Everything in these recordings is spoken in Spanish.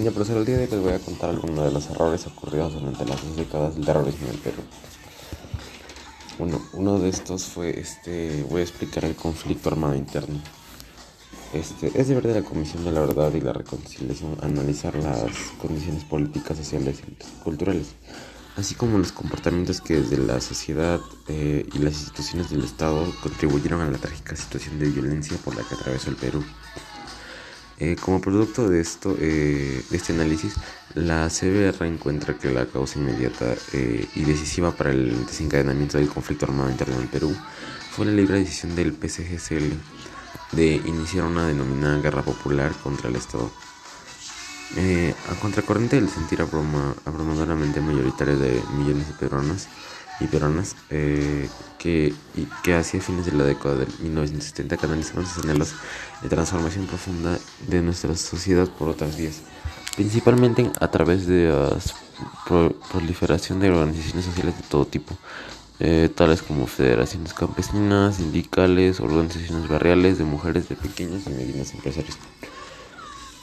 El día de hoy les voy a contar algunos de los errores ocurridos durante las dos décadas del terrorismo en el Perú. Uno de estos fue, este, voy a explicar el conflicto armado interno. Este, es deber de la Comisión de la Verdad y la Reconciliación analizar las condiciones políticas, sociales y culturales, así como los comportamientos que desde la sociedad eh, y las instituciones del Estado contribuyeron a la trágica situación de violencia por la que atravesó el Perú. Eh, como producto de esto, eh, de este análisis, la CBR encuentra que la causa inmediata eh, y decisiva para el desencadenamiento del conflicto armado interno en Perú fue la libre decisión del PCGCL de iniciar una denominada guerra popular contra el Estado. a contracorriente del sentir abrumadoramente mayoritario de millones de peruanos, y peruanas eh, que, y que hacia fines de la década de 1970 canalizaron sus anhelos de transformación profunda de nuestra sociedad por otras vías, principalmente a través de la proliferación de organizaciones sociales de todo tipo, eh, tales como federaciones campesinas, sindicales, organizaciones barriales de mujeres de pequeños y medianos empresarios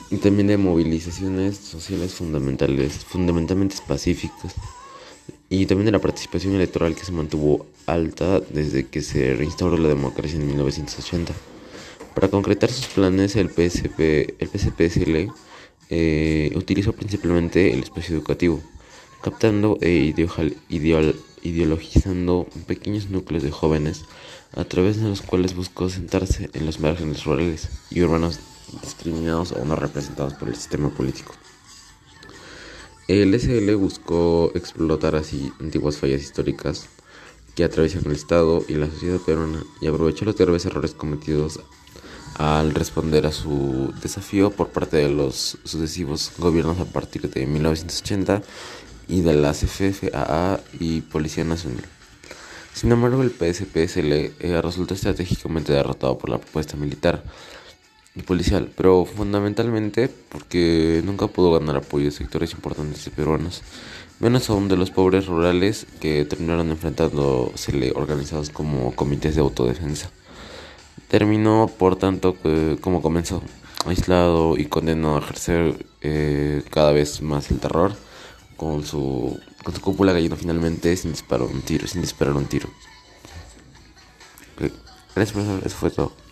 y también de movilizaciones sociales fundamentales, fundamentalmente pacíficas y también de la participación electoral que se mantuvo alta desde que se reinstauró la democracia en 1980. Para concretar sus planes, el, PSP, el eh, utilizó principalmente el espacio educativo, captando e ideologizando pequeños núcleos de jóvenes, a través de los cuales buscó sentarse en los márgenes rurales y urbanos discriminados o no representados por el sistema político. El SL buscó explotar así antiguas fallas históricas que atraviesan el Estado y la sociedad peruana y aprovechó los graves errores cometidos al responder a su desafío por parte de los sucesivos gobiernos a partir de 1980 y de la CFFAA y Policía Nacional. Sin embargo, el PSPSL eh, resultó estratégicamente derrotado por la propuesta militar policial, pero fundamentalmente porque nunca pudo ganar apoyo de sectores importantes de peruanos, menos aún de los pobres rurales que terminaron enfrentándose organizados como comités de autodefensa. Terminó, por tanto, como comenzó, aislado y condenado a ejercer eh, cada vez más el terror, con su, con su cúpula cayendo finalmente sin disparar un tiro, sin disparar un tiro. Gracias, profesor, eso fue todo.